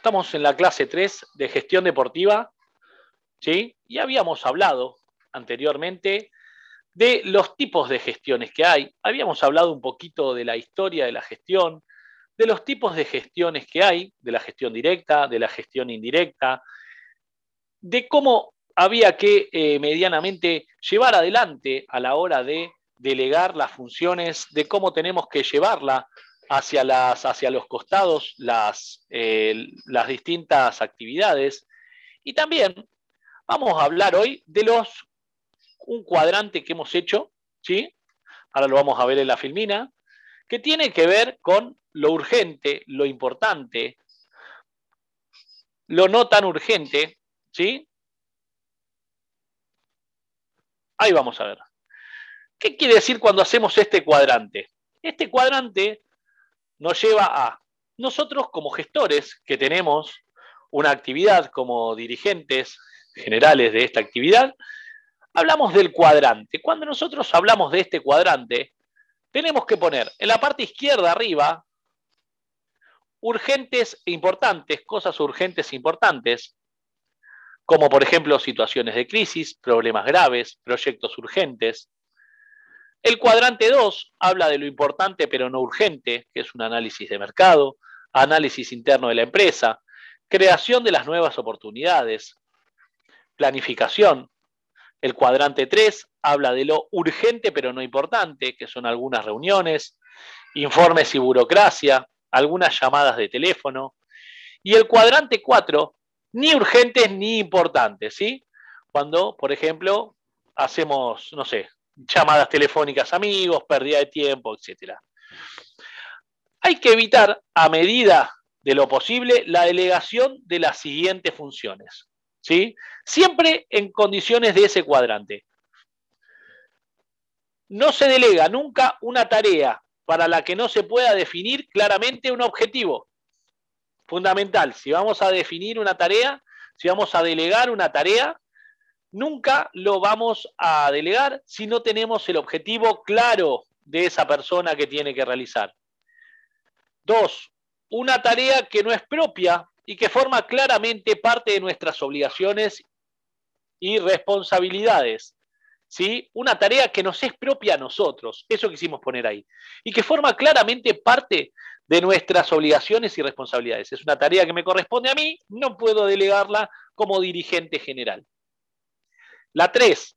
Estamos en la clase 3 de gestión deportiva, ¿sí? Y habíamos hablado anteriormente de los tipos de gestiones que hay. Habíamos hablado un poquito de la historia de la gestión, de los tipos de gestiones que hay, de la gestión directa, de la gestión indirecta, de cómo había que eh, medianamente llevar adelante a la hora de delegar las funciones, de cómo tenemos que llevarla hacia, las, hacia los costados las, eh, las distintas actividades. Y también vamos a hablar hoy de los un cuadrante que hemos hecho, ¿sí? Ahora lo vamos a ver en la filmina, que tiene que ver con lo urgente, lo importante, lo no tan urgente, ¿sí? Ahí vamos a ver. ¿Qué quiere decir cuando hacemos este cuadrante? Este cuadrante nos lleva a nosotros como gestores que tenemos una actividad como dirigentes generales de esta actividad, hablamos del cuadrante. Cuando nosotros hablamos de este cuadrante, tenemos que poner en la parte izquierda arriba urgentes e importantes, cosas urgentes e importantes, como por ejemplo situaciones de crisis, problemas graves, proyectos urgentes, el cuadrante 2 habla de lo importante pero no urgente, que es un análisis de mercado, análisis interno de la empresa, creación de las nuevas oportunidades, planificación. El cuadrante 3 habla de lo urgente pero no importante, que son algunas reuniones, informes y burocracia, algunas llamadas de teléfono. Y el cuadrante 4, ni urgentes ni importantes, ¿sí? Cuando, por ejemplo, hacemos, no sé, llamadas telefónicas amigos, pérdida de tiempo, etc. Hay que evitar, a medida de lo posible, la delegación de las siguientes funciones. ¿sí? Siempre en condiciones de ese cuadrante. No se delega nunca una tarea para la que no se pueda definir claramente un objetivo. Fundamental, si vamos a definir una tarea, si vamos a delegar una tarea, nunca lo vamos a delegar si no tenemos el objetivo claro de esa persona que tiene que realizar. Dos, una tarea que no es propia y que forma claramente parte de nuestras obligaciones y responsabilidades. ¿Sí? Una tarea que nos es propia a nosotros, eso quisimos poner ahí, y que forma claramente parte de nuestras obligaciones y responsabilidades. Es una tarea que me corresponde a mí, no puedo delegarla como dirigente general. La tres,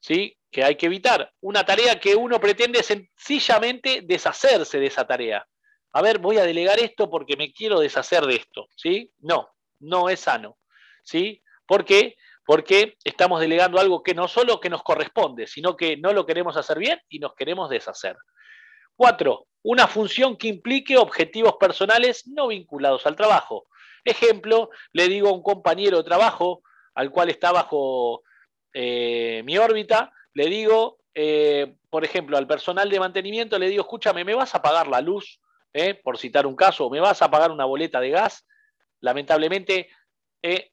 ¿sí? que hay que evitar, una tarea que uno pretende sencillamente deshacerse de esa tarea. A ver, voy a delegar esto porque me quiero deshacer de esto, ¿sí? No, no es sano, ¿sí? ¿Por qué? Porque estamos delegando algo que no solo que nos corresponde, sino que no lo queremos hacer bien y nos queremos deshacer. Cuatro, una función que implique objetivos personales no vinculados al trabajo. Ejemplo, le digo a un compañero de trabajo al cual está bajo eh, mi órbita, le digo, eh, por ejemplo, al personal de mantenimiento, le digo, escúchame, ¿me vas a pagar la luz? Eh, por citar un caso, ¿me vas a pagar una boleta de gas? Lamentablemente,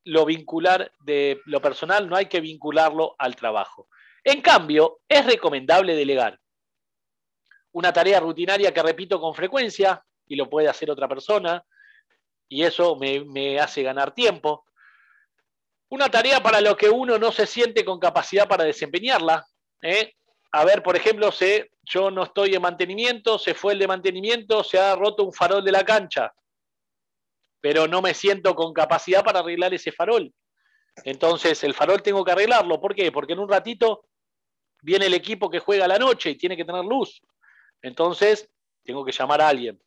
lo vincular de lo personal no hay que vincularlo al trabajo. En cambio, es recomendable delegar una tarea rutinaria que repito con frecuencia y lo puede hacer otra persona y eso me hace ganar tiempo. Una tarea para lo que uno no se siente con capacidad para desempeñarla. ¿eh? A ver, por ejemplo, se, yo no estoy en mantenimiento, se fue el de mantenimiento, se ha roto un farol de la cancha, pero no me siento con capacidad para arreglar ese farol. Entonces, el farol tengo que arreglarlo. ¿Por qué? Porque en un ratito viene el equipo que juega la noche y tiene que tener luz. Entonces, tengo que llamar a alguien.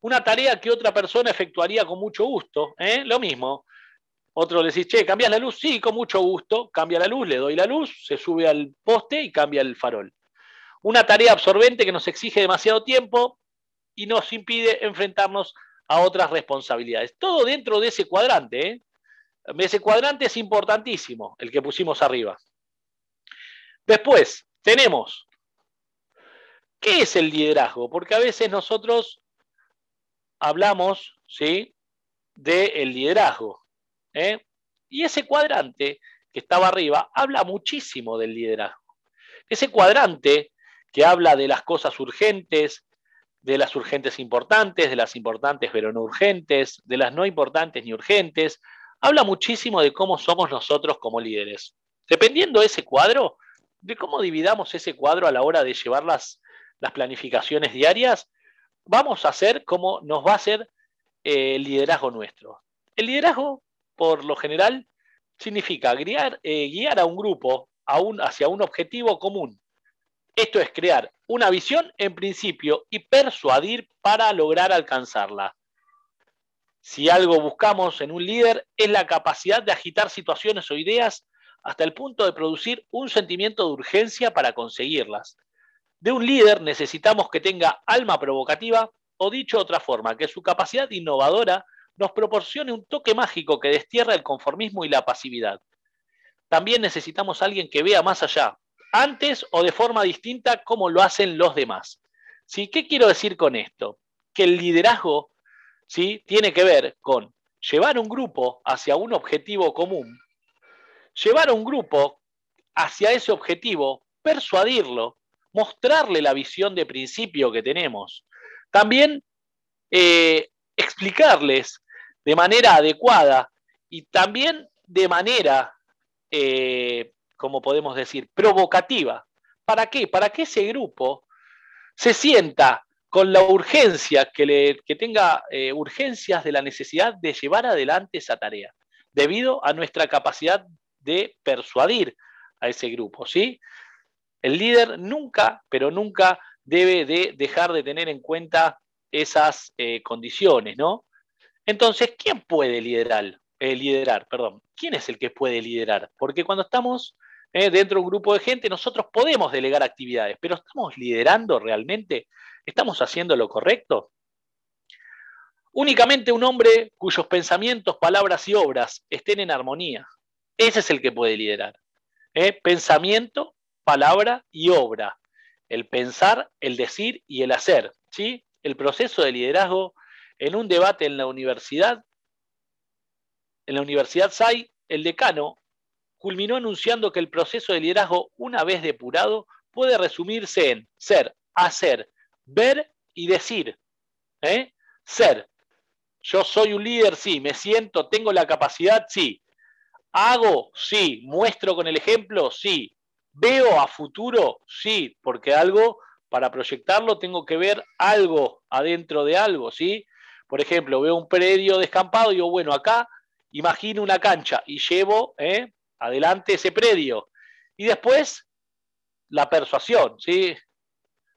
Una tarea que otra persona efectuaría con mucho gusto, ¿eh? lo mismo. Otro le decís, che, ¿cambias la luz? Sí, con mucho gusto. Cambia la luz, le doy la luz, se sube al poste y cambia el farol. Una tarea absorbente que nos exige demasiado tiempo y nos impide enfrentarnos a otras responsabilidades. Todo dentro de ese cuadrante. ¿eh? Ese cuadrante es importantísimo, el que pusimos arriba. Después, tenemos, ¿qué es el liderazgo? Porque a veces nosotros hablamos, ¿sí? Del liderazgo. ¿Eh? Y ese cuadrante que estaba arriba habla muchísimo del liderazgo. Ese cuadrante que habla de las cosas urgentes, de las urgentes importantes, de las importantes pero no urgentes, de las no importantes ni urgentes. Habla muchísimo de cómo somos nosotros como líderes. Dependiendo de ese cuadro, de cómo dividamos ese cuadro a la hora de llevar las, las planificaciones diarias, vamos a hacer cómo nos va a hacer eh, el liderazgo nuestro. El liderazgo, por lo general, significa guiar, eh, a un grupo hacia un objetivo común. Esto es crear una visión en principio y persuadir para lograr alcanzarla. Si algo buscamos en un líder es la capacidad de agitar situaciones o ideas hasta el punto de producir un sentimiento de urgencia para conseguirlas. De un líder necesitamos que tenga alma provocativa o dicho de otra forma, que su capacidad innovadora nos proporcione un toque mágico que destierra el conformismo y la pasividad. También necesitamos alguien que vea más allá, antes o de forma distinta como lo hacen los demás. ¿Sí? ¿Qué quiero decir con esto? Que el liderazgo ¿sí? tiene que ver con llevar un grupo hacia un objetivo común, llevar a un grupo hacia ese objetivo, persuadirlo, mostrarle la visión de principio que tenemos. También eh, explicarles de manera adecuada y también de manera, eh, como podemos decir, provocativa. ¿Para qué? Para que ese grupo se sienta con la urgencia, que, le, que tenga eh, urgencias de la necesidad de llevar adelante esa tarea, debido a nuestra capacidad de persuadir a ese grupo, ¿sí? El líder nunca, pero nunca debe de dejar de tener en cuenta esas eh, condiciones, ¿no? Entonces, ¿quién puede liderar? Eh, liderar, perdón. ¿Quién es el que puede liderar? Porque cuando estamos eh, dentro de un grupo de gente, nosotros podemos delegar actividades, pero ¿estamos liderando realmente? ¿Estamos haciendo lo correcto? Únicamente un hombre cuyos pensamientos, palabras y obras estén en armonía. Ese es el que puede liderar. Pensamiento, palabra y obra. El pensar, el decir y el hacer. ¿sí? El proceso de liderazgo en un debate en la universidad, en la Universidad SAI, el decano culminó anunciando que el proceso de liderazgo, una vez depurado, puede resumirse en ser, hacer, ver y decir. ¿eh? Ser. Yo soy un líder, sí. Me siento, tengo la capacidad, sí. Hago, sí. Muestro con el ejemplo, sí. Veo a futuro, sí, porque algo, para proyectarlo, tengo que ver algo adentro de algo, ¿sí? Por ejemplo, veo un predio descampado y digo, bueno, acá imagino una cancha y llevo ¿eh? adelante ese predio. Y después, la persuasión, ¿sí?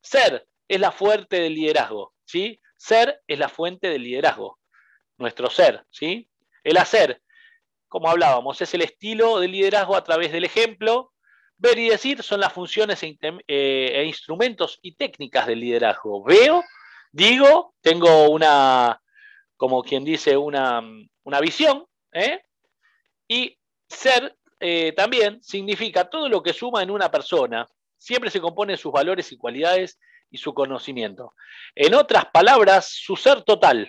Ser es la fuente del liderazgo, ¿sí? Ser es la fuente del liderazgo, nuestro ser, ¿sí? El hacer, como hablábamos, es el estilo de liderazgo a través del ejemplo. Ver y decir son las funciones e, eh, e instrumentos y técnicas del liderazgo. Veo, digo, tengo una, como quien dice, una, visión, ¿eh? y ser eh, también significa todo lo que suma en una persona, siempre se compone de sus valores y cualidades y su conocimiento. En otras palabras, su ser total,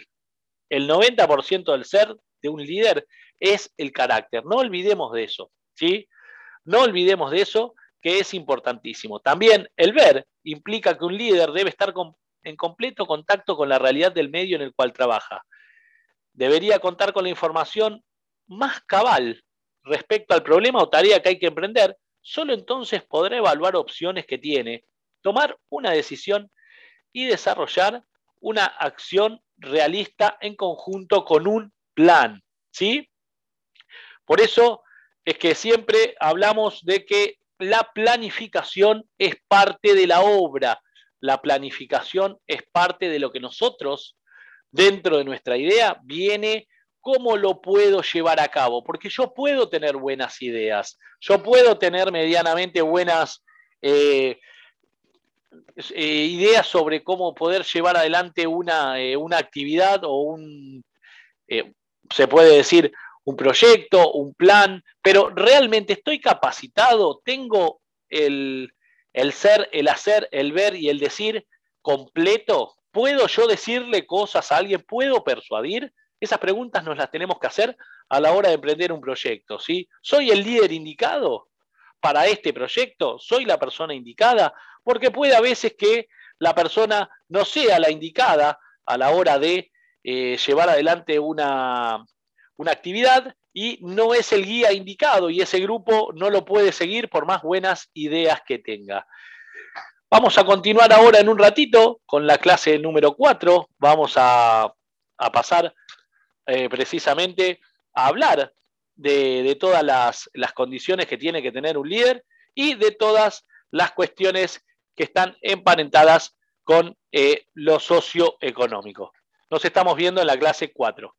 el 90% del ser de un líder es el carácter. No olvidemos de eso, ¿sí? No olvidemos de eso, que es importantísimo. También el ver implica que un líder debe estar en completo contacto con la realidad del medio en el cual trabaja debería contar con la información más cabal respecto al problema o tarea que hay que emprender, solo entonces podrá evaluar opciones que tiene, tomar una decisión y desarrollar una acción realista en conjunto con un plan. ¿sí? Por eso es que siempre hablamos de que la planificación es parte de la obra, la planificación es parte de lo que nosotros dentro de nuestra idea viene cómo lo puedo llevar a cabo, porque yo puedo tener buenas ideas, yo puedo tener medianamente buenas eh, eh, ideas sobre cómo poder llevar adelante una, eh, actividad o un, se puede decir, un proyecto, un plan, pero realmente estoy capacitado, tengo el, el ser, el hacer, el ver y el decir completo ¿Puedo yo decirle cosas a alguien? ¿Puedo persuadir? Esas preguntas nos las tenemos que hacer a la hora de emprender un proyecto. ¿sí? ¿Soy el líder indicado para este proyecto? ¿Soy la persona indicada? Porque puede a veces que la persona no sea la indicada a la hora de eh, llevar adelante una, una actividad y no es el guía indicado y ese grupo no lo puede seguir por más buenas ideas que tenga. Vamos a continuar ahora en un ratito con la clase número 4. Vamos a, pasar eh, precisamente a hablar de, todas las, condiciones que tiene que tener un líder y de todas las cuestiones que están emparentadas con eh, lo socioeconómico. Nos estamos viendo en la clase 4.